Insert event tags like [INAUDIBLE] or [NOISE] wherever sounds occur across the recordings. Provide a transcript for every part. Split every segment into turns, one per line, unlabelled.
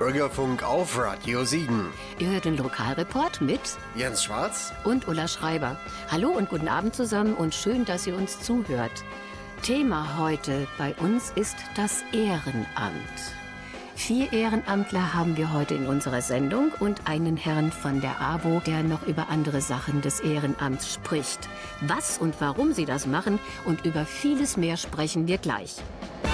Bürgerfunk auf Radio Siegen.
Ihr hört den Lokalreport mit
Jens Schwarz
und Ulla Schreiber. Hallo und guten Abend zusammen und schön, dass ihr uns zuhört. Thema heute bei uns ist das Ehrenamt. Vier Ehrenamtler haben wir heute in unserer Sendung und einen Herrn von der AWO, der noch über andere Sachen des Ehrenamts spricht. Was und warum sie das machen und über vieles mehr sprechen wir gleich.
Und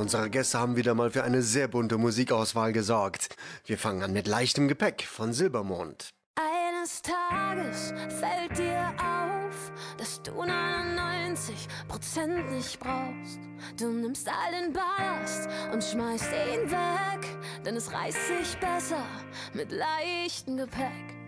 unsere Gäste haben wieder mal für eine sehr bunte Musikauswahl gesorgt. Wir fangen an mit leichtem Gepäck von Silbermond.
Eines Tages fällt dir auf, dass du 99 Prozent nicht brauchst. Du nimmst all den Ballast und schmeißt ihn weg, denn es reißt sich besser mit leichtem Gepäck.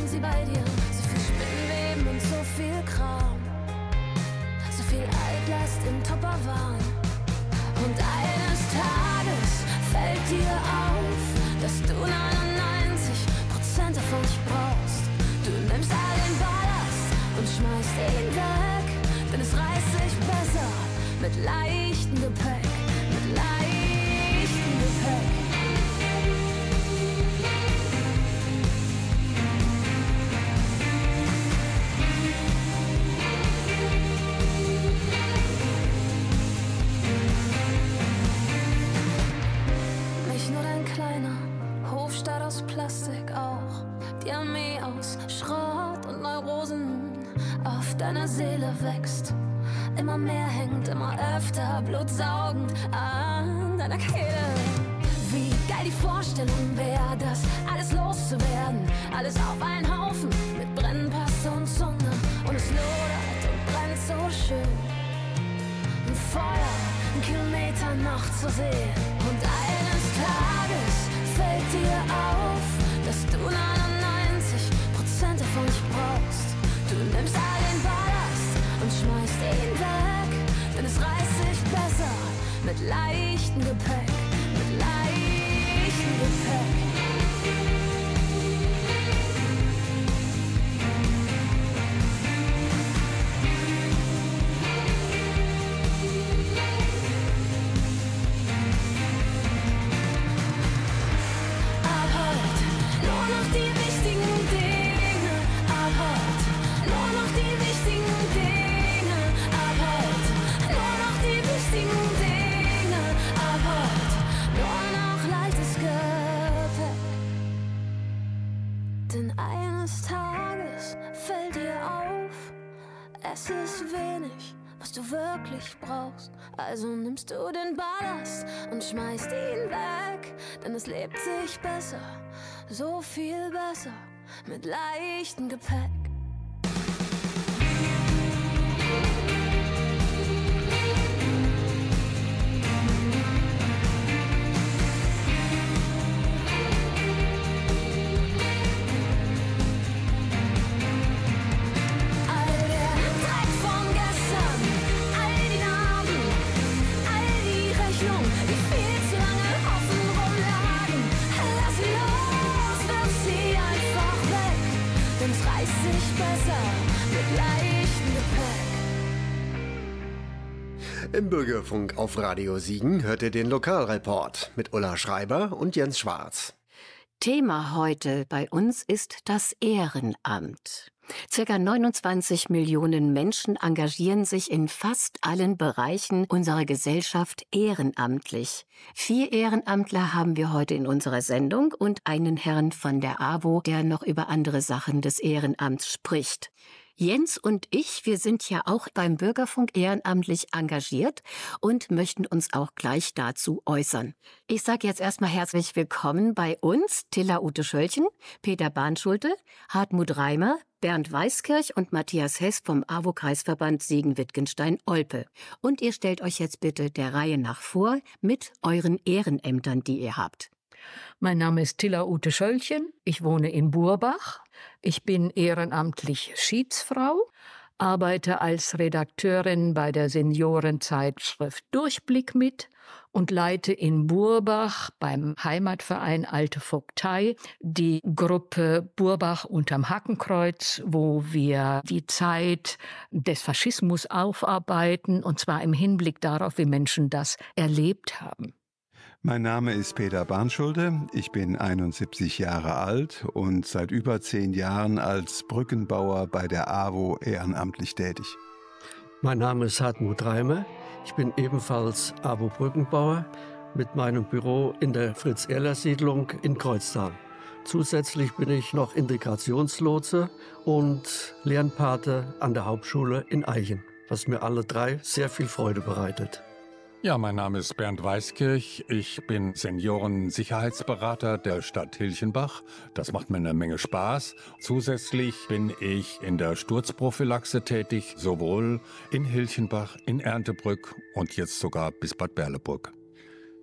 Bleiben sie bei dir. So viel Spinnweben und so viel Kram, so viel Altlast im Topper waren. Und eines Tages fällt dir auf, dass du 99% davon nicht brauchst. Du nimmst all den Ballast und schmeißt ihn weg, denn es reißt sich besser mit leichtem Gepäck, Plastik, auch die Armee aus Schrott und Neurosen auf deiner Seele wächst. Immer mehr hängt, immer öfter blutsaugend an deiner Kehle. Wie geil die Vorstellung wäre, das alles loszuwerden. Alles auf einen Haufen mit Brennpaste und Zunge. Und es lodert und brennt so schön ein Feuer, ein Kilometer noch zu sehen. Und eines Tages dass du 99% davon nicht brauchst. Du nimmst all den Ballast und schmeißt ihn weg, denn es reißt sich besser mit leichtem Gepäck, mit leichtem Gepäck. Also nimmst du den Ballast und schmeißt ihn weg, denn es lebt sich besser, so viel besser mit leichtem Gepäck.
Bürgerfunk auf Radio Siegen hört ihr den Lokalreport mit Ulla Schreiber und Jens Schwarz.
Thema heute bei uns ist das Ehrenamt. Circa 29 Millionen Menschen engagieren sich in fast allen Bereichen unserer Gesellschaft ehrenamtlich. Vier Ehrenamtler haben wir heute in unserer Sendung und einen Herrn von der AWO, der noch über andere Sachen des Ehrenamts spricht. Jens und ich, wir sind ja auch beim Bürgerfunk ehrenamtlich engagiert und möchten uns auch gleich dazu äußern. Ich sage jetzt erstmal herzlich willkommen bei uns Tilla Ute Schöllchen, Peter Bahnschulte, Hartmut Reimer, Bernd Weißkirch und Matthias Hess vom AWO-Kreisverband Siegen-Wittgenstein-Olpe. Und ihr stellt euch jetzt bitte der Reihe nach vor mit euren Ehrenämtern, die ihr habt.
Mein Name ist Tilla Ute Schöllchen. Ich wohne in Burbach. Ich bin ehrenamtlich Schiedsfrau, arbeite als Redakteurin bei der Seniorenzeitschrift Durchblick mit und leite in Burbach beim Heimatverein Alte Vogtei die Gruppe Burbach unterm Hackenkreuz, wo wir die Zeit des Faschismus aufarbeiten, und zwar im Hinblick darauf, wie Menschen das erlebt haben.
Mein Name ist Peter Barnschulde. Ich bin 71 Jahre alt und seit über zehn Jahren als Brückenbauer bei der AWO ehrenamtlich tätig.
Mein Name ist Hartmut Reimer. Ich bin ebenfalls AWO-Brückenbauer mit meinem Büro in der Fritz-Erler-Siedlung in Kreuztal. Zusätzlich bin ich noch Integrationslotse und Lernpate an der Hauptschule in Eichen, was mir alle drei sehr viel Freude bereitet.
Ja, mein Name ist Bernd Weißkirch. Ich bin Seniorensicherheitsberater der Stadt Hilchenbach. Das macht mir eine Menge Spaß. Zusätzlich bin ich in der Sturzprophylaxe tätig, sowohl in Hilchenbach, in Erntebrück und jetzt sogar bis Bad Berleburg.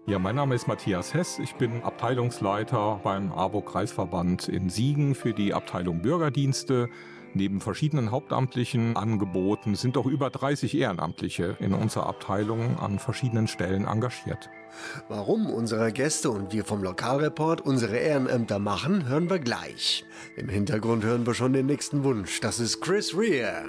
Ja, mein Name ist Matthias Hess. Ich bin Abteilungsleiter beim AWO-Kreisverband in Siegen für die Abteilung Bürgerdienste. Neben verschiedenen hauptamtlichen Angeboten sind doch über 30 Ehrenamtliche in unserer Abteilung an verschiedenen Stellen engagiert.
Warum unsere Gäste und wir vom Lokalreport unsere Ehrenämter machen, hören wir gleich. Im Hintergrund hören wir schon den nächsten Wunsch. Das ist Chris Rea.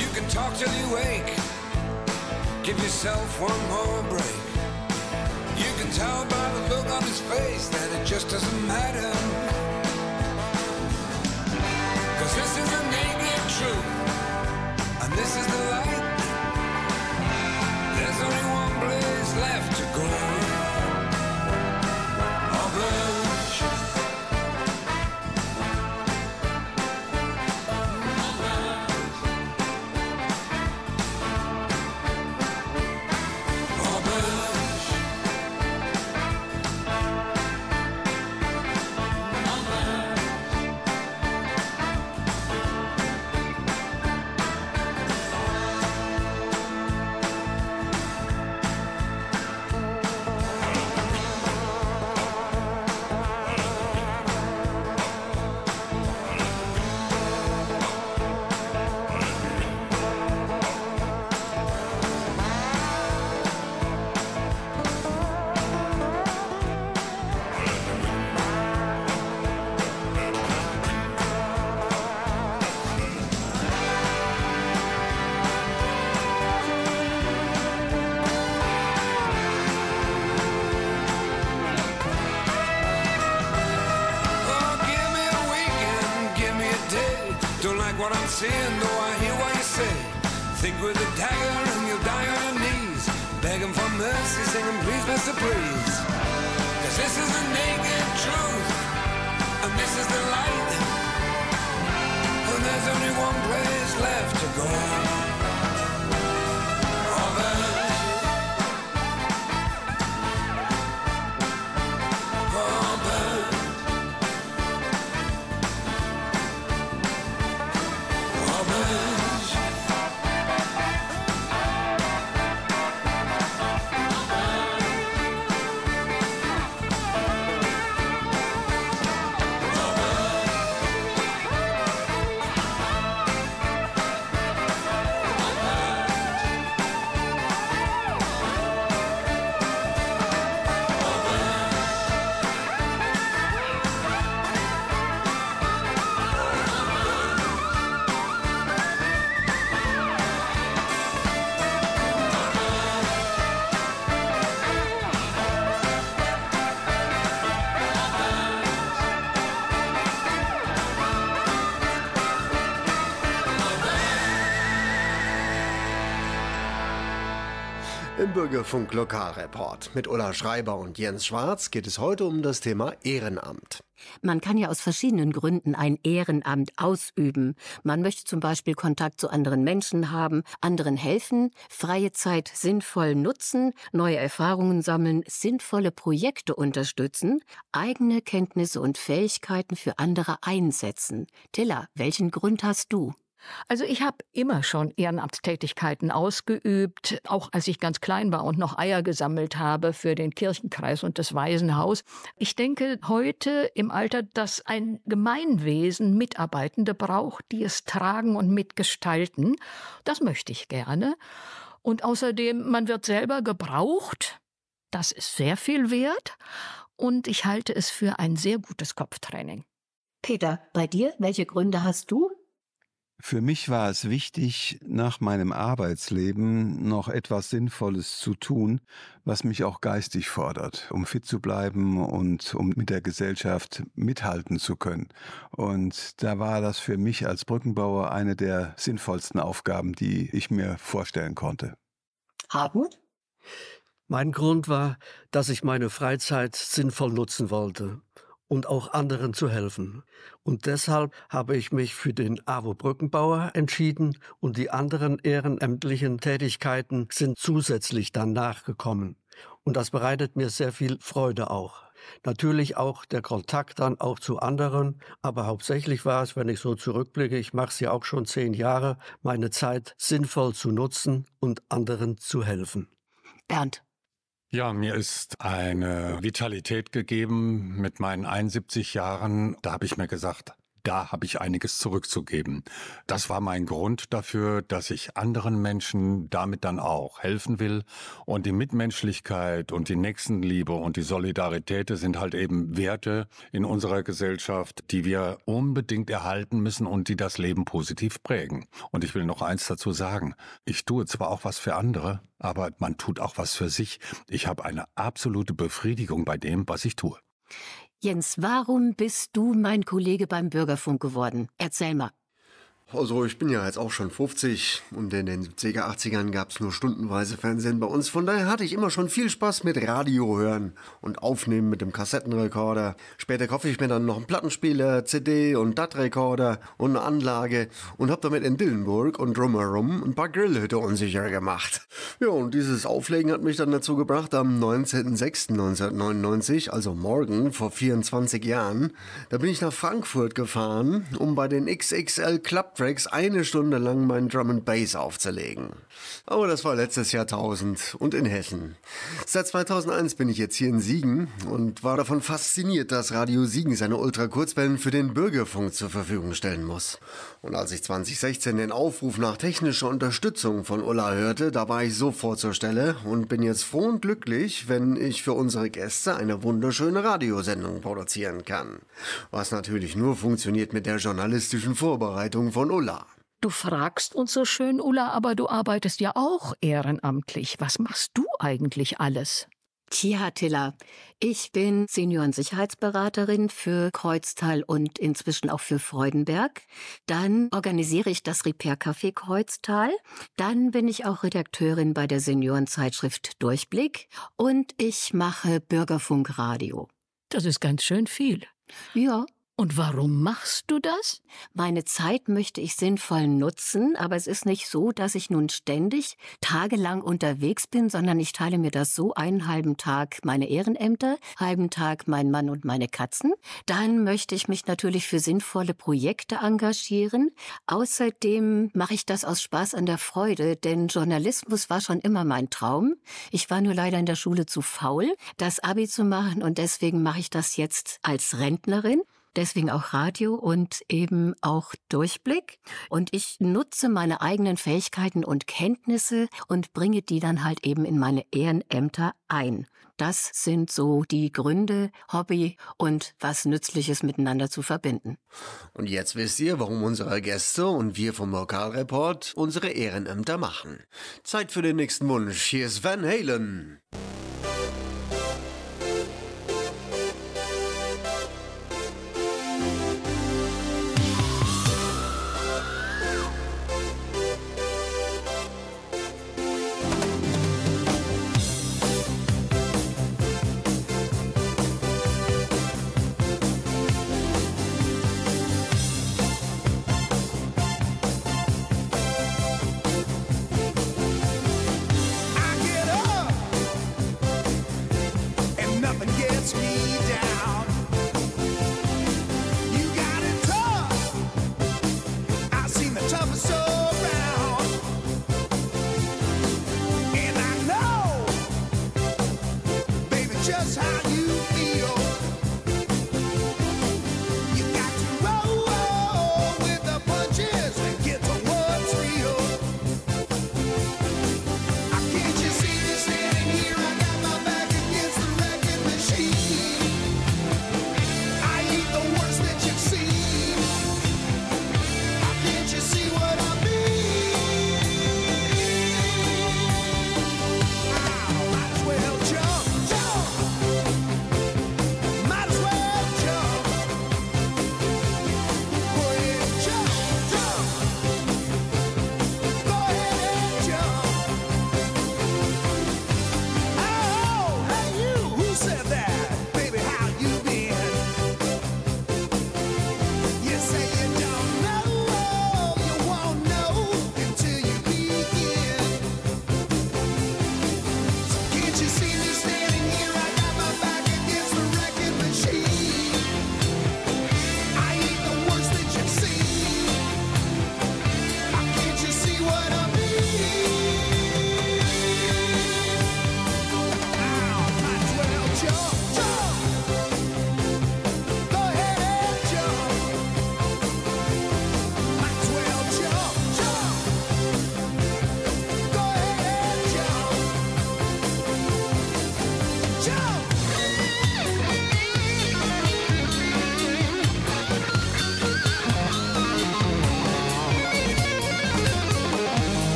You can talk till you wake. Give yourself one more break. You can tell by the look on his face that it just doesn't matter. Cause this is the naked truth. And this is the light. There's only one place left
Bürgerfunk Lokalreport. Mit Ulla Schreiber und Jens Schwarz geht es heute um das Thema Ehrenamt.
Man kann ja aus verschiedenen Gründen ein Ehrenamt ausüben. Man möchte zum Beispiel Kontakt zu anderen Menschen haben, anderen helfen, freie Zeit sinnvoll nutzen, neue Erfahrungen sammeln, sinnvolle Projekte unterstützen, eigene Kenntnisse und Fähigkeiten für andere einsetzen. Tilla, welchen Grund hast du?
Also ich habe immer schon Ehrenamtstätigkeiten ausgeübt, auch als ich ganz klein war und noch Eier gesammelt habe für den Kirchenkreis und das Waisenhaus. Ich denke heute im Alter, dass ein Gemeinwesen Mitarbeitende braucht, die es tragen und mitgestalten. Das möchte ich gerne. Und außerdem, man wird selber gebraucht. Das ist sehr viel wert. Und ich halte es für ein sehr gutes Kopftraining.
Peter, bei dir, welche Gründe hast du?
Für mich war es wichtig, nach meinem Arbeitsleben noch etwas Sinnvolles zu tun, was mich auch geistig fordert, um fit zu bleiben und um mit der Gesellschaft mithalten zu können. Und da war das für mich als Brückenbauer eine der sinnvollsten Aufgaben, die ich mir vorstellen konnte.
Hartmut?
Mein Grund war, dass ich meine Freizeit sinnvoll nutzen wollte und auch anderen zu helfen. Und deshalb habe ich mich für den AWO Brückenbauer entschieden und die anderen ehrenamtlichen Tätigkeiten sind zusätzlich dann nachgekommen. Und das bereitet mir sehr viel Freude auch. Natürlich auch der Kontakt dann auch zu anderen, aber hauptsächlich war es, wenn ich so zurückblicke, ich mache es ja auch schon zehn Jahre, meine Zeit sinnvoll zu nutzen und anderen zu helfen.
Bernd.
Ja, mir ist eine Vitalität gegeben mit meinen 71 Jahren. Da habe ich mir gesagt, da habe ich einiges zurückzugeben. Das war mein Grund dafür, dass ich anderen Menschen damit dann auch helfen will. Und die Mitmenschlichkeit und die Nächstenliebe und die Solidarität sind halt eben Werte in unserer Gesellschaft, die wir unbedingt erhalten müssen und die das Leben positiv prägen. Und ich will noch eins dazu sagen. Ich tue zwar auch was für andere, aber man tut auch was für sich. Ich habe eine absolute Befriedigung bei dem, was ich tue.
Jens, warum bist du mein Kollege beim Bürgerfunk geworden? Erzähl mal.
Also ich bin ja jetzt auch schon 50 und in den 70er, 80ern gab es nur stundenweise Fernsehen bei uns. Von daher hatte ich immer schon viel Spaß mit Radio hören und aufnehmen mit dem Kassettenrekorder. Später kaufe ich mir dann noch einen Plattenspieler, CD und DAT-Rekorder und eine Anlage und habe damit in Dillenburg und drumherum ein paar Grillhütte unsicher gemacht. Ja, und dieses Auflegen hat mich dann dazu gebracht, am 19.06.1999, also morgen vor 24 Jahren, da bin ich nach Frankfurt gefahren, um bei den XXL Club Tracks eine Stunde lang mein Drum and Bass aufzulegen. Aber das war letztes Jahrtausend und in Hessen. Seit 2001 bin ich jetzt hier in Siegen und war davon fasziniert, dass Radio Siegen seine Ultrakurzwellen für den Bürgerfunk zur Verfügung stellen muss. Und als ich 2016 den Aufruf nach technischer Unterstützung von Ulla hörte, da war ich sofort zur Stelle und bin jetzt froh und glücklich, wenn ich für unsere Gäste eine wunderschöne Radiosendung produzieren kann. Was natürlich nur funktioniert mit der journalistischen Vorbereitung von Ulla.
Du fragst uns so schön, Ulla, aber du arbeitest ja auch ehrenamtlich. Was machst du eigentlich alles?
Tja, Tilla, ich bin Seniorensicherheitsberaterin für Kreuztal und inzwischen auch für Freudenberg. Dann organisiere ich das Repair Café Kreuztal. Dann bin ich auch Redakteurin bei der Seniorenzeitschrift Durchblick und ich mache Bürgerfunkradio.
Das ist ganz schön viel.
Ja,
Und warum machst du das?
Meine Zeit möchte ich sinnvoll nutzen, aber es ist nicht so, dass ich nun ständig tagelang unterwegs bin, sondern ich teile mir das so einen halben Tag meine Ehrenämter, halben Tag mein Mann und meine Katzen. Dann möchte ich mich natürlich für sinnvolle Projekte engagieren. Außerdem mache ich das aus Spaß an der Freude, denn Journalismus war schon immer mein Traum. Ich war nur leider in der Schule zu faul, das Abi zu machen und deswegen mache ich das jetzt als Rentnerin. Deswegen auch Radio und eben auch Durchblick. Und ich nutze meine eigenen Fähigkeiten und Kenntnisse und bringe die dann halt eben in meine Ehrenämter ein. Das sind so die Gründe, Hobby und was Nützliches miteinander zu verbinden.
Und jetzt wisst ihr, warum unsere Gäste und wir vom Lokalreport unsere Ehrenämter machen. Zeit für den nächsten Wunsch. Hier ist Van Halen.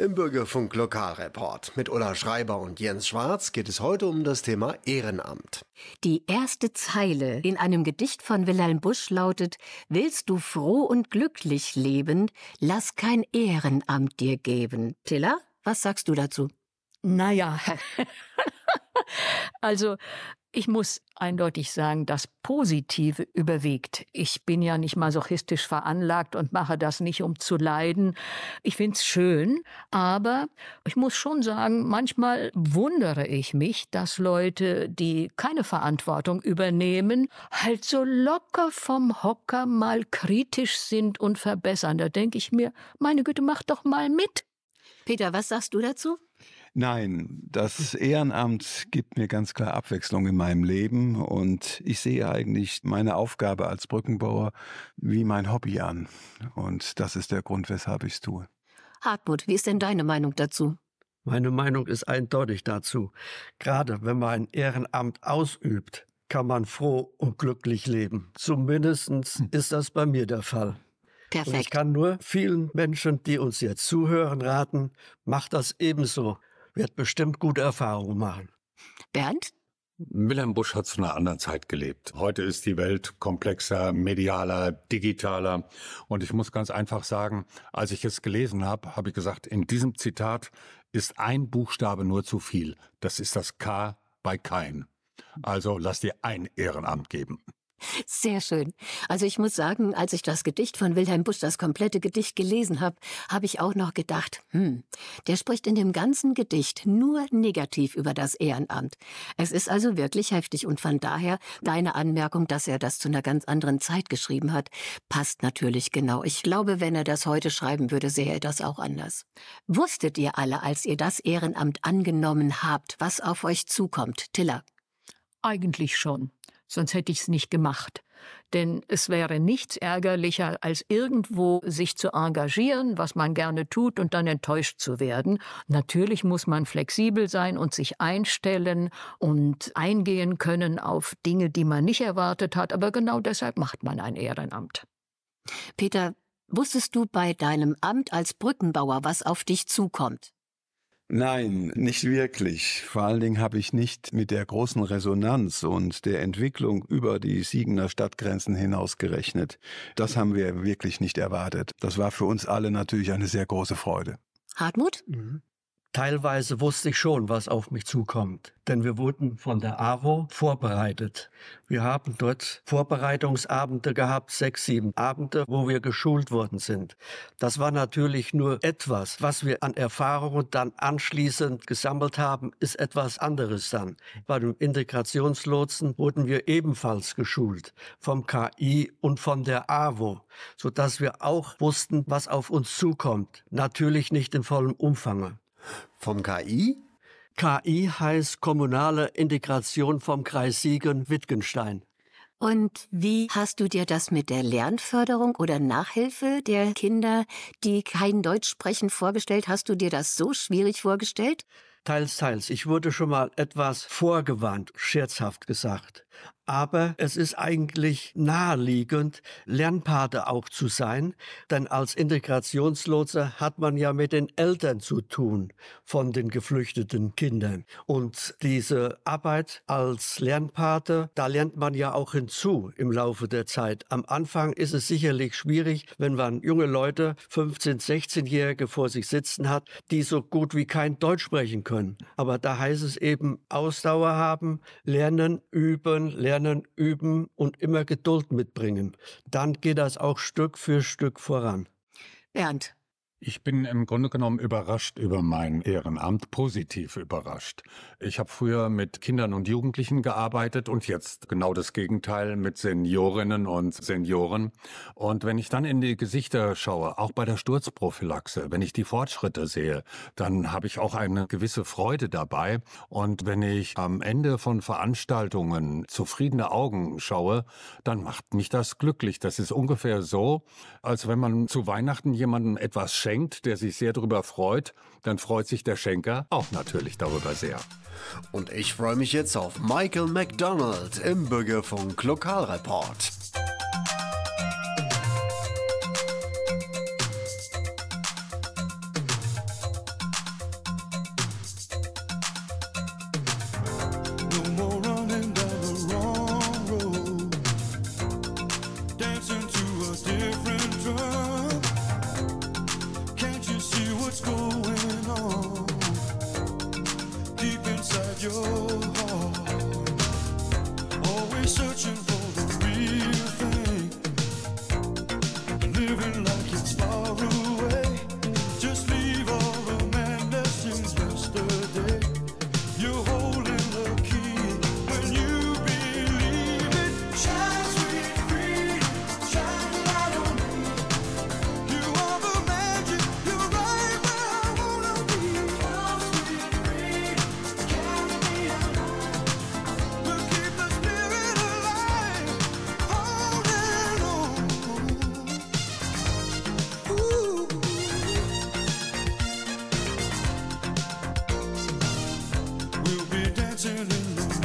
Im Bürgerfunk Lokalreport mit Ulla Schreiber und Jens Schwarz geht es heute um das Thema Ehrenamt.
Die erste Zeile in einem Gedicht von Wilhelm Busch lautet: Willst du froh und glücklich leben, lass kein Ehrenamt dir geben. Tilla, was sagst du dazu?
Naja, [LAUGHS] also ich muss eindeutig sagen, das Positive überwiegt. Ich bin ja nicht masochistisch veranlagt und mache das nicht, um zu leiden. Ich find's schön, aber ich muss schon sagen, manchmal wundere ich mich, dass Leute, die keine Verantwortung übernehmen, halt so locker vom Hocker mal kritisch sind und verbessern. Da denke ich mir, meine Güte, mach doch mal mit.
Peter, was sagst du dazu?
Nein, das Ehrenamt gibt mir ganz klar Abwechslung in meinem Leben und ich sehe eigentlich meine Aufgabe als Brückenbauer wie mein Hobby an. Und das ist der Grund, weshalb ich es tue.
Hartmut, wie ist denn deine Meinung dazu?
Meine Meinung ist eindeutig dazu. Gerade wenn man ein Ehrenamt ausübt, kann man froh und glücklich leben. Zumindest ist das bei mir der Fall.
Perfekt.
Und ich kann nur vielen Menschen, die uns jetzt zuhören, raten, macht das ebenso wird bestimmt gute Erfahrungen machen.
Bernd?
Wilhelm Busch hat zu einer anderen Zeit gelebt. Heute ist die Welt komplexer, medialer, digitaler. Und ich muss ganz einfach sagen, als ich es gelesen habe, habe ich gesagt, in diesem Zitat ist ein Buchstabe nur zu viel. Das ist das K bei kein. Also lass dir ein Ehrenamt geben.
Sehr schön. Also ich muss sagen, als ich das Gedicht von Wilhelm Busch, das komplette Gedicht gelesen habe, habe ich auch noch gedacht, hm, der spricht in dem ganzen Gedicht nur negativ über das Ehrenamt. Es ist also wirklich heftig und von daher deine Anmerkung, dass er das zu einer ganz anderen Zeit geschrieben hat, passt natürlich genau. Ich glaube, wenn er das heute schreiben würde, sähe er das auch anders. Wusstet ihr alle, als ihr das Ehrenamt angenommen habt, was auf euch zukommt? Tiller.
Eigentlich schon sonst hätte ich es nicht gemacht. Denn es wäre nichts ärgerlicher, als irgendwo sich zu engagieren, was man gerne tut, und dann enttäuscht zu werden. Natürlich muss man flexibel sein und sich einstellen und eingehen können auf Dinge, die man nicht erwartet hat, aber genau deshalb macht man ein Ehrenamt.
Peter, wusstest du bei deinem Amt als Brückenbauer, was auf dich zukommt?
Nein, nicht wirklich. Vor allen Dingen habe ich nicht mit der großen Resonanz und der Entwicklung über die Siegener Stadtgrenzen hinaus gerechnet. Das haben wir wirklich nicht erwartet. Das war für uns alle natürlich eine sehr große Freude.
Hartmut?
Mhm. Teilweise wusste ich schon, was auf mich zukommt, denn wir wurden von der AWO vorbereitet. Wir haben dort Vorbereitungsabende gehabt, sechs, sieben Abende, wo wir geschult worden sind. Das war natürlich nur etwas. Was wir an Erfahrungen dann anschließend gesammelt haben, ist etwas anderes dann. Bei dem Integrationslotsen wurden wir ebenfalls geschult, vom KI und von der AWO, sodass wir auch wussten, was auf uns zukommt. Natürlich nicht in vollem Umfang.
Vom KI?
KI heißt Kommunale Integration vom Kreis Siegen-Wittgenstein.
Und wie hast du dir das mit der Lernförderung oder Nachhilfe der Kinder, die kein Deutsch sprechen, vorgestellt? Hast du dir das so schwierig vorgestellt?
Teils, teils. Ich wurde schon mal etwas vorgewarnt, scherzhaft gesagt aber es ist eigentlich naheliegend, Lernpate auch zu sein, denn als Integrationslotse hat man ja mit den Eltern zu tun von den geflüchteten Kindern. Und diese Arbeit als Lernpate, da lernt man ja auch hinzu im Laufe der Zeit. Am Anfang ist es sicherlich schwierig, wenn man junge Leute, 15-, 16-Jährige vor sich sitzen hat, die so gut wie kein Deutsch sprechen können. Aber da heißt es eben Ausdauer haben, lernen, üben, lernen lernen, üben und immer Geduld mitbringen. Dann geht das auch Stück für Stück voran.
Bernd,
ich bin im Grunde genommen überrascht über mein Ehrenamt, positiv überrascht. Ich habe früher mit Kindern und Jugendlichen gearbeitet und jetzt genau das Gegenteil mit Seniorinnen und Senioren. Und wenn ich dann in die Gesichter schaue, auch bei der Sturzprophylaxe, wenn ich die Fortschritte sehe, dann habe ich auch eine gewisse Freude dabei. Und wenn ich am Ende von Veranstaltungen zufriedene Augen schaue, dann macht mich das glücklich. Das ist ungefähr so, als wenn man zu Weihnachten jemandem etwas schenkt schenkt, der sich sehr darüber freut, dann freut sich der Schenker auch natürlich darüber sehr.
Und ich freue mich jetzt auf Michael McDonald im Bürgerfunk Lokalreport.
turning
low.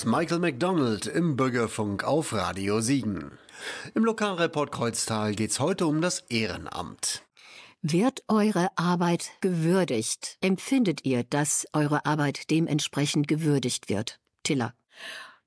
Ist Michael McDonald im Bürgerfunk auf Radio Siegen. Im Lokalreport Kreuztal geht's heute um das Ehrenamt.
Wird eure Arbeit gewürdigt? Empfindet ihr, dass eure Arbeit dementsprechend gewürdigt wird? Tilla.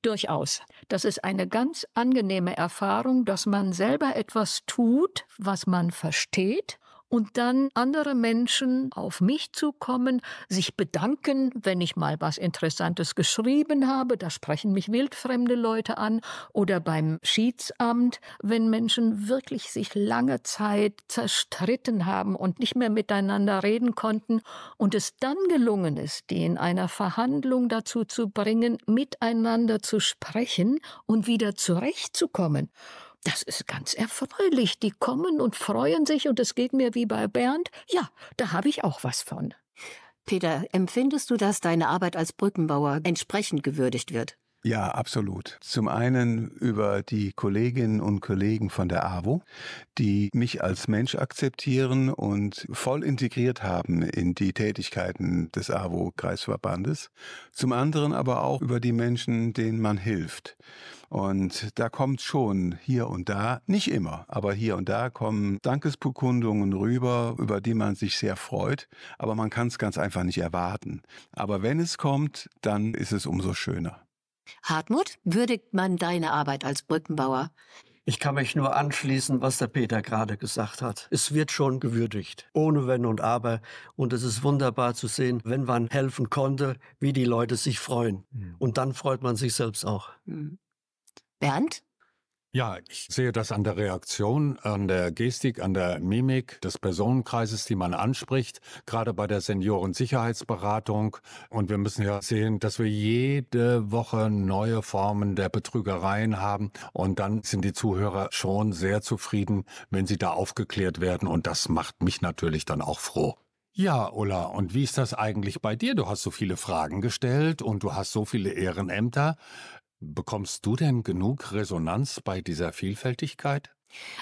Durchaus. Das ist eine ganz angenehme Erfahrung, dass man selber etwas tut, was man versteht und dann andere Menschen auf mich zukommen, sich bedanken, wenn ich mal was Interessantes geschrieben habe. Da sprechen mich wildfremde Leute an. Oder beim Schiedsamt, wenn Menschen wirklich sich lange Zeit zerstritten haben und nicht mehr miteinander reden konnten und es dann gelungen ist, die in einer Verhandlung dazu zu bringen, miteinander zu sprechen und wieder zurechtzukommen. Das ist ganz erfreulich. Die kommen und freuen sich und es geht mir wie bei Bernd. Ja, da habe ich auch was von.
Peter, empfindest du, dass deine Arbeit als Brückenbauer entsprechend gewürdigt wird?
Ja, absolut. Zum einen über die Kolleginnen und Kollegen von der AWO, die mich als Mensch akzeptieren und voll integriert haben in die Tätigkeiten des AWO-Kreisverbandes. Zum anderen aber auch über die Menschen, denen man hilft. Und da kommt schon hier und da, nicht immer, aber hier und da kommen Dankesbekundungen rüber, über die man sich sehr freut, aber man kann es ganz einfach nicht erwarten. Aber wenn es kommt, dann ist es umso schöner.
Hartmut, würdigt man deine Arbeit als Brückenbauer?
Ich kann mich nur anschließen, was der Peter gerade gesagt hat. Es wird schon gewürdigt, ohne Wenn und Aber. Und es ist wunderbar zu sehen, wenn man helfen konnte, wie die Leute sich freuen. Mhm. Und dann freut man sich selbst auch. Mhm.
Bernd?
Ja, ich sehe das an der Reaktion, an der Gestik, an der Mimik des Personenkreises, die man anspricht, gerade bei der Seniorensicherheitsberatung. Und wir müssen ja sehen, dass wir jede Woche neue Formen der Betrügereien haben. Und dann sind die Zuhörer schon sehr zufrieden, wenn sie da aufgeklärt werden. Und das macht mich natürlich dann auch froh. Ja, Ulla, und wie ist das eigentlich bei dir? Du hast so viele Fragen gestellt und du hast so viele Ehrenämter. Bekommst du denn genug Resonanz bei dieser Vielfältigkeit?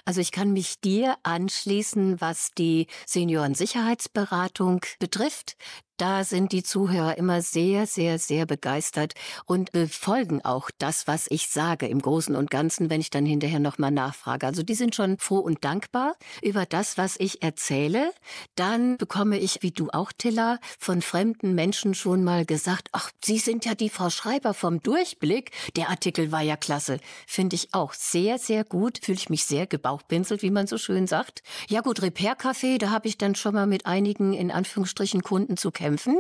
Also ich kann mich dir anschließen, was die Seniorensicherheitsberatung betrifft. Da sind die Zuhörer immer sehr, sehr, sehr begeistert und befolgen auch das, was ich sage im Großen und Ganzen, wenn ich dann hinterher nochmal nachfrage. Also die sind schon froh und dankbar über das, was ich erzähle. Dann bekomme ich, wie du auch, Tilla, von fremden Menschen schon mal gesagt, ach, Sie sind ja die Frau Schreiber vom Durchblick. Der Artikel war ja klasse. Finde ich auch sehr, sehr gut. Fühle ich mich sehr gebauchpinselt, wie man so schön sagt. Ja gut, Repair Café, da habe ich dann schon mal mit einigen, in Anführungsstrichen, Kunden zu kämpfen kämpfen.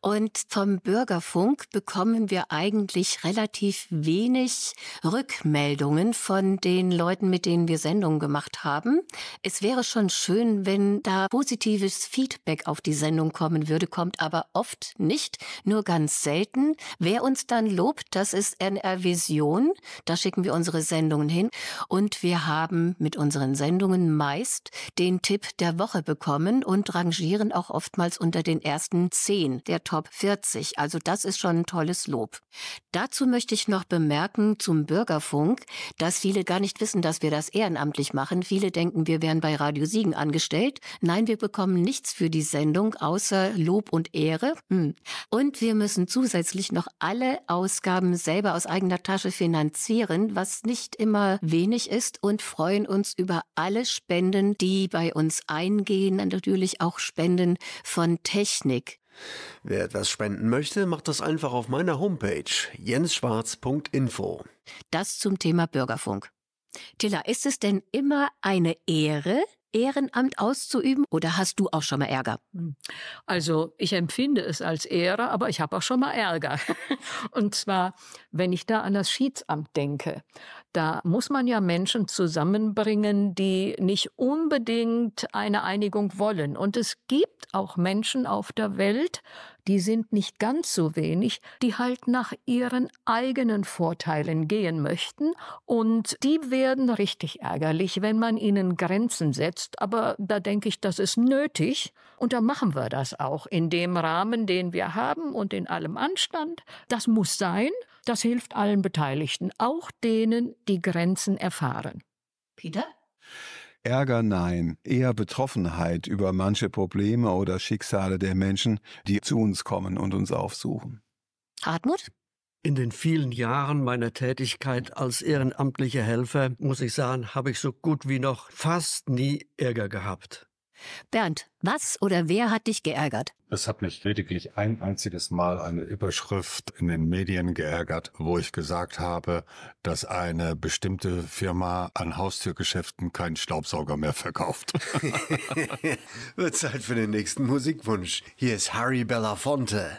Und vom Bürgerfunk bekommen wir eigentlich relativ wenig Rückmeldungen von den Leuten, mit denen wir Sendungen gemacht haben. Es wäre schon schön, wenn da positives Feedback auf die Sendung kommen würde, kommt aber oft nicht, nur ganz selten. Wer uns dann lobt, das ist NR Vision. Da schicken wir unsere Sendungen hin. Und wir haben mit unseren Sendungen meist den Tipp der Woche bekommen und rangieren auch oftmals unter den ersten 10 der Top 40. Also das ist schon ein tolles Lob. Dazu möchte ich noch bemerken zum Bürgerfunk, dass viele gar nicht wissen, dass wir das ehrenamtlich machen. Viele denken, wir wären bei Radio Siegen angestellt. Nein, wir bekommen nichts für die Sendung außer Lob und Ehre. Und wir müssen zusätzlich noch alle Ausgaben selber aus eigener Tasche finanzieren, was nicht immer wenig ist und freuen uns über alle Spenden, die bei uns eingehen, natürlich auch Spenden von Technik.
Wer etwas spenden möchte, macht das einfach auf meiner Homepage jensschwarz.info.
Das zum Thema Bürgerfunk. Tilla, ist es denn immer eine Ehre, Ehrenamt auszuüben oder hast du auch schon mal Ärger?
Also ich empfinde es als Ehre, aber ich habe auch schon mal Ärger. [LAUGHS] Und zwar, wenn ich da an das Schiedsamt denke. Da muss man ja Menschen zusammenbringen, die nicht unbedingt eine Einigung wollen. Und es gibt auch Menschen auf der Welt, die sind nicht ganz so wenig, die halt nach ihren eigenen Vorteilen gehen möchten und die werden richtig ärgerlich, wenn man ihnen Grenzen setzt. Aber da denke ich, das ist nötig und da machen wir das auch in dem Rahmen, den wir haben und in allem Anstand. Das muss sein. Das hilft allen Beteiligten, auch denen, die Grenzen erfahren.
Peter?
Ärger nein, eher Betroffenheit über manche Probleme oder Schicksale der Menschen, die zu uns kommen und uns aufsuchen.
Hartmut?
In den vielen Jahren meiner Tätigkeit als ehrenamtlicher Helfer, muss ich sagen, habe ich so gut wie noch fast nie Ärger gehabt.
Bernd, was oder wer hat dich geärgert?
Es hat mich lediglich ein einziges Mal eine Überschrift in den Medien geärgert, wo ich gesagt habe, dass eine bestimmte Firma an Haustürgeschäften keinen Staubsauger mehr verkauft. [LAUGHS]
Wird Zeit für den nächsten Musikwunsch. Hier ist Harry Belafonte.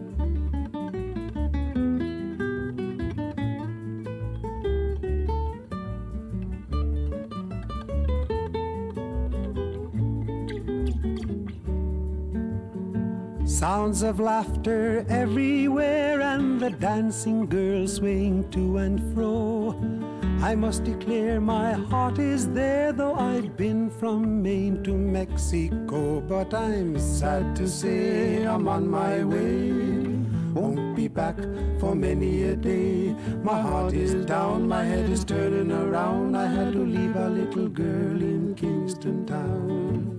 Sounds of laughter everywhere and the dancing girls swaying to and fro. I must declare my heart is there, though I've been from Maine to Mexico. But I'm sad to say I'm on my way. Won't be back for many a day. My heart is down, my head is turning around. I had to leave a little girl in Kingston Town.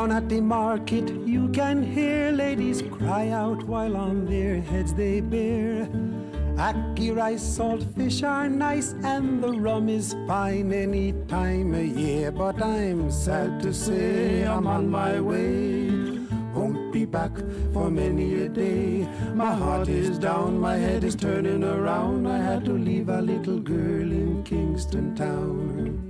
Down at the market, you can hear ladies cry out while on their heads they bear. Ackee rice, salt fish are nice, and the rum is fine any time of year. But I'm sad to say I'm on my way. Won't be back for many a day. My heart is down, my head is turning around. I had to leave a little girl in Kingston Town.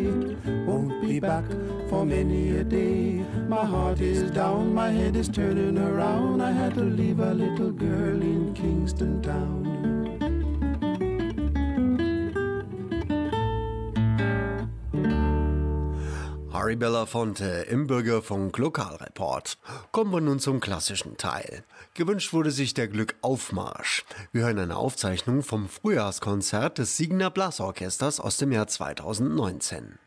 Won't be back for many a day. My heart is down, my head is turning around. I had to leave a little girl in Kingston Town.
Harry Belafonte im Bürgerfunk Lokalreport. Kommen wir nun zum klassischen Teil. Gewünscht wurde sich der Glückaufmarsch. Wir hören eine Aufzeichnung vom Frühjahrskonzert des Siegener Blasorchesters aus dem Jahr 2019.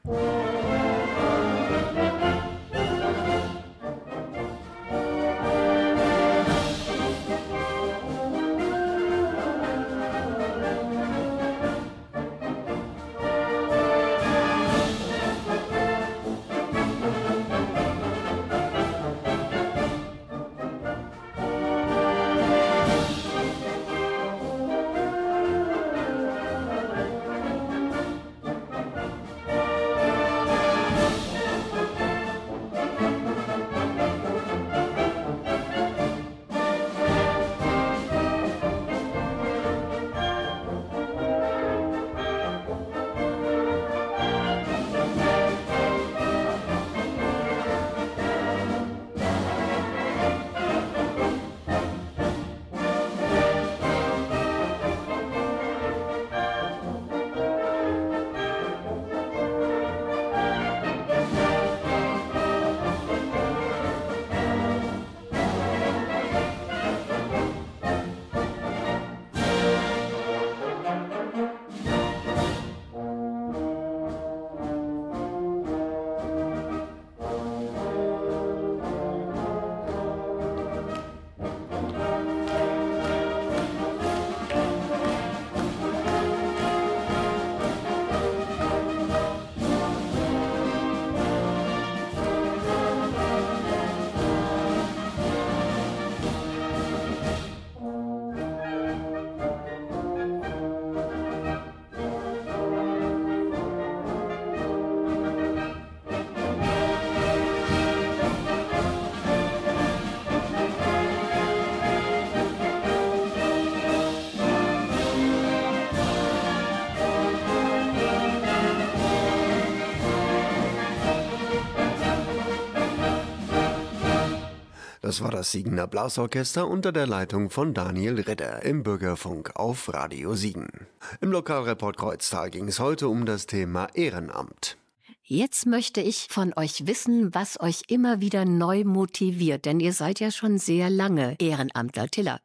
Das war das Siegener Blasorchester unter der Leitung von Daniel Ritter im Bürgerfunk auf Radio Siegen. Im Lokalreport Kreuztal ging es heute um das Thema Ehrenamt.
Jetzt möchte ich von euch wissen, was euch immer wieder neu motiviert, denn ihr seid ja schon sehr lange Ehrenamtler. Tiller.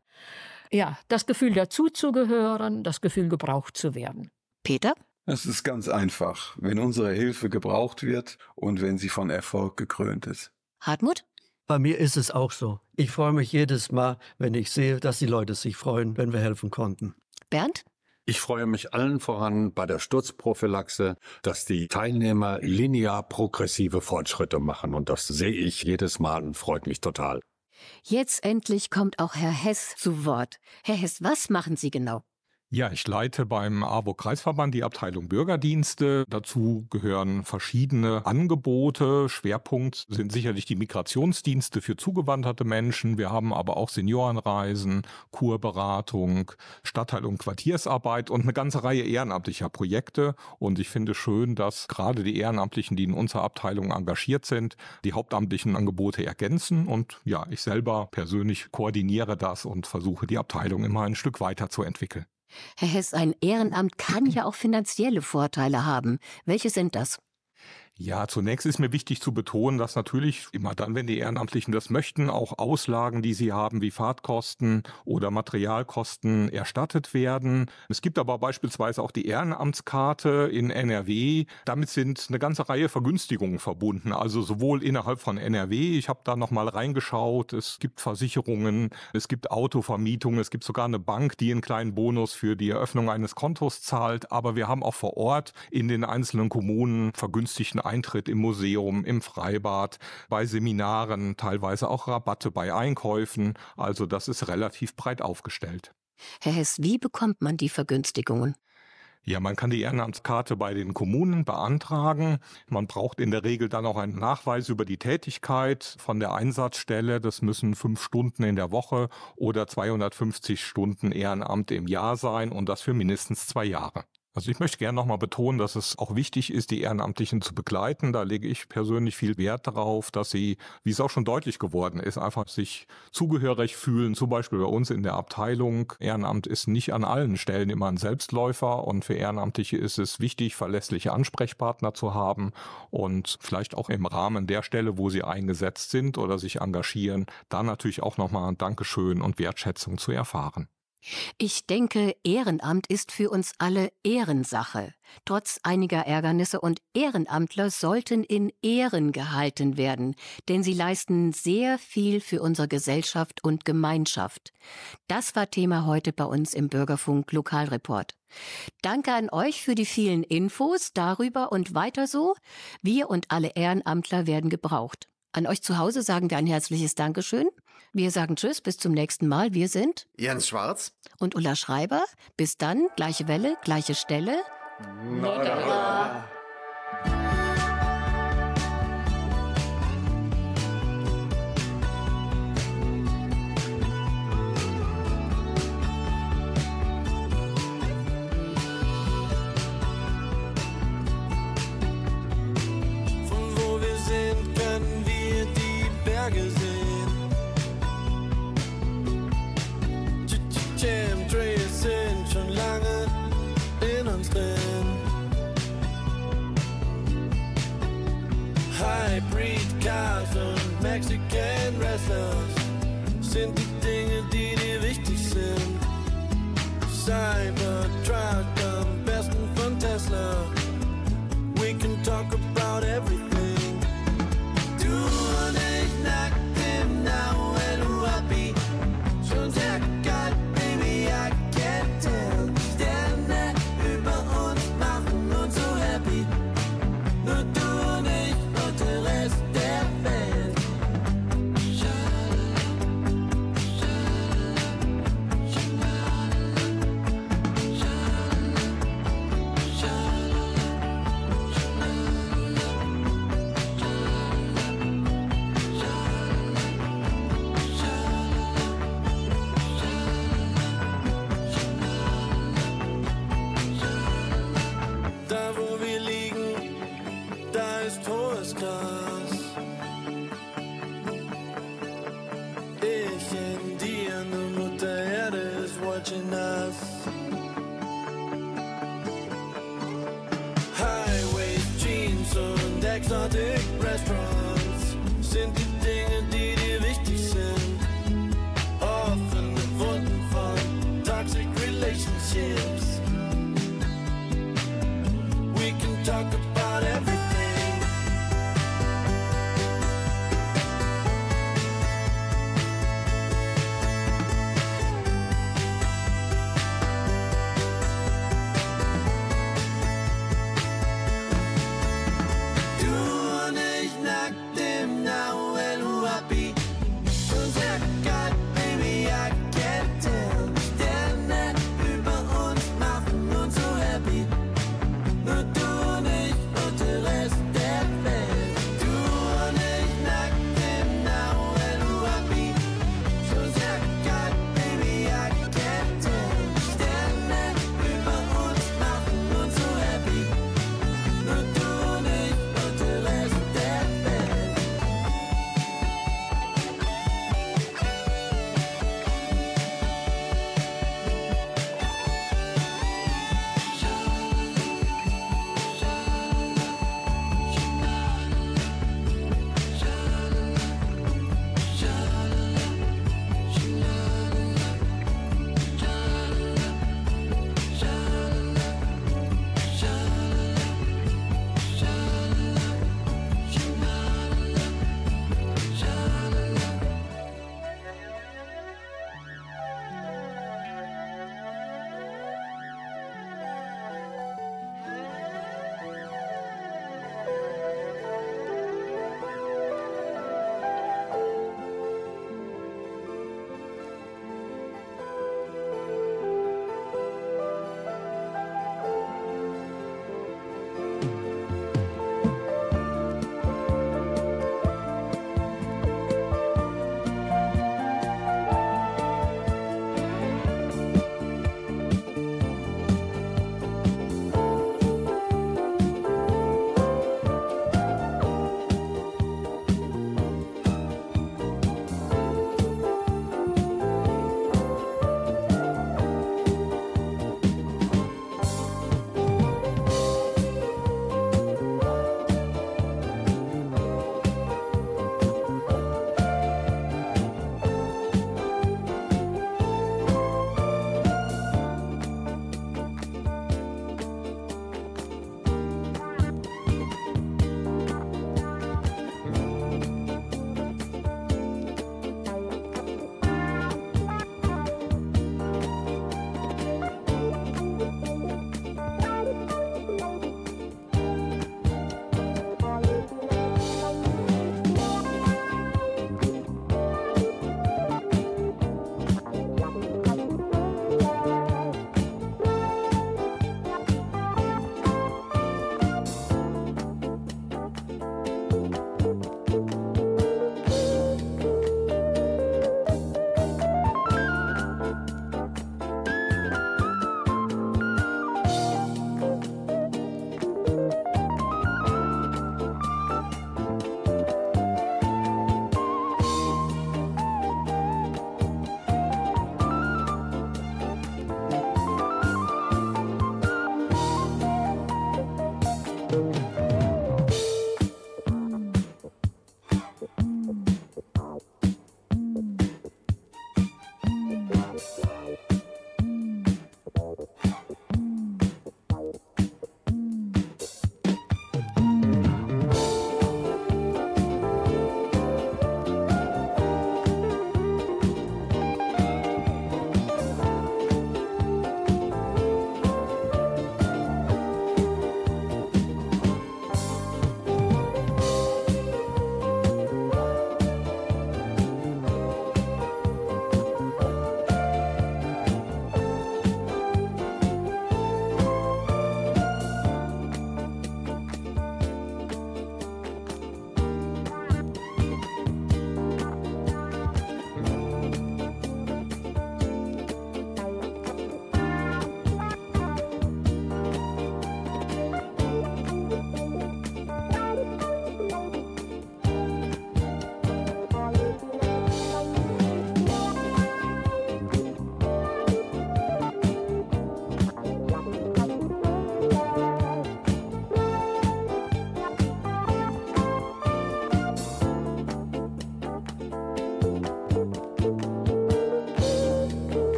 Ja, das Gefühl dazuzugehören, das Gefühl gebraucht zu werden.
Peter?
Es ist ganz einfach, wenn unsere Hilfe gebraucht wird und wenn sie von Erfolg gekrönt ist.
Hartmut?
Bei mir ist es auch so. Ich freue mich jedes Mal, wenn ich sehe, dass die Leute sich freuen, wenn wir helfen konnten.
Bernd?
Ich freue mich allen voran bei der Sturzprophylaxe, dass die Teilnehmer linear progressive Fortschritte machen. Und das sehe ich jedes Mal und freut mich total.
Jetzt endlich kommt auch Herr Hess zu Wort. Herr Hess, was machen Sie genau?
Ja, ich leite beim AWO-Kreisverband die Abteilung Bürgerdienste. Dazu gehören verschiedene Angebote. Schwerpunkt sind sicherlich die Migrationsdienste für zugewanderte Menschen. Wir haben aber auch Seniorenreisen, Kurberatung, Stadtteil- und Quartiersarbeit und eine ganze Reihe ehrenamtlicher Projekte. Und ich finde schön, dass gerade die Ehrenamtlichen, die in unserer Abteilung engagiert sind, die hauptamtlichen Angebote ergänzen. Und ja, ich selber persönlich koordiniere das und versuche die Abteilung immer ein Stück weiterzuentwickeln.
Herr Hess, ein Ehrenamt kann ja auch finanzielle Vorteile haben. Welche sind das?
Ja, zunächst ist mir wichtig zu betonen, dass natürlich immer dann, wenn die Ehrenamtlichen das möchten, auch Auslagen, die sie haben, wie Fahrtkosten oder Materialkosten erstattet werden. Es gibt aber beispielsweise auch die Ehrenamtskarte in NRW. Damit sind eine ganze Reihe Vergünstigungen verbunden, also sowohl innerhalb von NRW, ich habe da nochmal reingeschaut, es gibt Versicherungen, es gibt Autovermietungen, es gibt sogar eine Bank, die einen kleinen Bonus für die Eröffnung eines Kontos zahlt, aber wir haben auch vor Ort in den einzelnen Kommunen vergünstigten Eintritt im Museum, im Freibad, bei Seminaren, teilweise auch Rabatte bei Einkäufen. Also das ist relativ breit aufgestellt.
Herr Hess, wie bekommt man die Vergünstigungen?
Ja, man kann die Ehrenamtskarte bei den Kommunen beantragen. Man braucht in der Regel dann auch einen Nachweis über die Tätigkeit von der Einsatzstelle. Das müssen fünf Stunden in der Woche oder 250 Stunden Ehrenamt im Jahr sein und das für mindestens zwei Jahre. Also ich möchte gerne nochmal betonen, dass es auch wichtig ist, die Ehrenamtlichen zu begleiten. Da lege ich persönlich viel Wert darauf, dass sie, wie es auch schon deutlich geworden ist, einfach sich zugehörig fühlen. Zum Beispiel bei uns in der Abteilung. Ehrenamt ist nicht an allen Stellen immer ein Selbstläufer und für Ehrenamtliche ist es wichtig, verlässliche Ansprechpartner zu haben und vielleicht auch im Rahmen der Stelle, wo sie eingesetzt sind oder sich engagieren, da natürlich auch nochmal ein Dankeschön und Wertschätzung zu erfahren.
Ich denke, Ehrenamt ist für uns alle Ehrensache. Trotz einiger Ärgernisse und Ehrenamtler sollten in Ehren gehalten werden, denn sie leisten sehr viel für unsere Gesellschaft und Gemeinschaft. Das war Thema heute bei uns im Bürgerfunk Lokalreport. Danke an euch für die vielen Infos darüber und weiter so. Wir und alle Ehrenamtler werden gebraucht. An euch zu Hause sagen wir ein herzliches Dankeschön. Wir sagen Tschüss, bis zum nächsten Mal. Wir sind
Jens Schwarz
und Ulla Schreiber. Bis dann, gleiche Welle, gleiche Stelle.
Nada.
Die Berge sehen. Chemtrails sind schon lange in uns drin. Hybrid Cars und Mexican Wrestlers sind die Dinge, die dir wichtig sind. Cybertruck am besten von Tesla.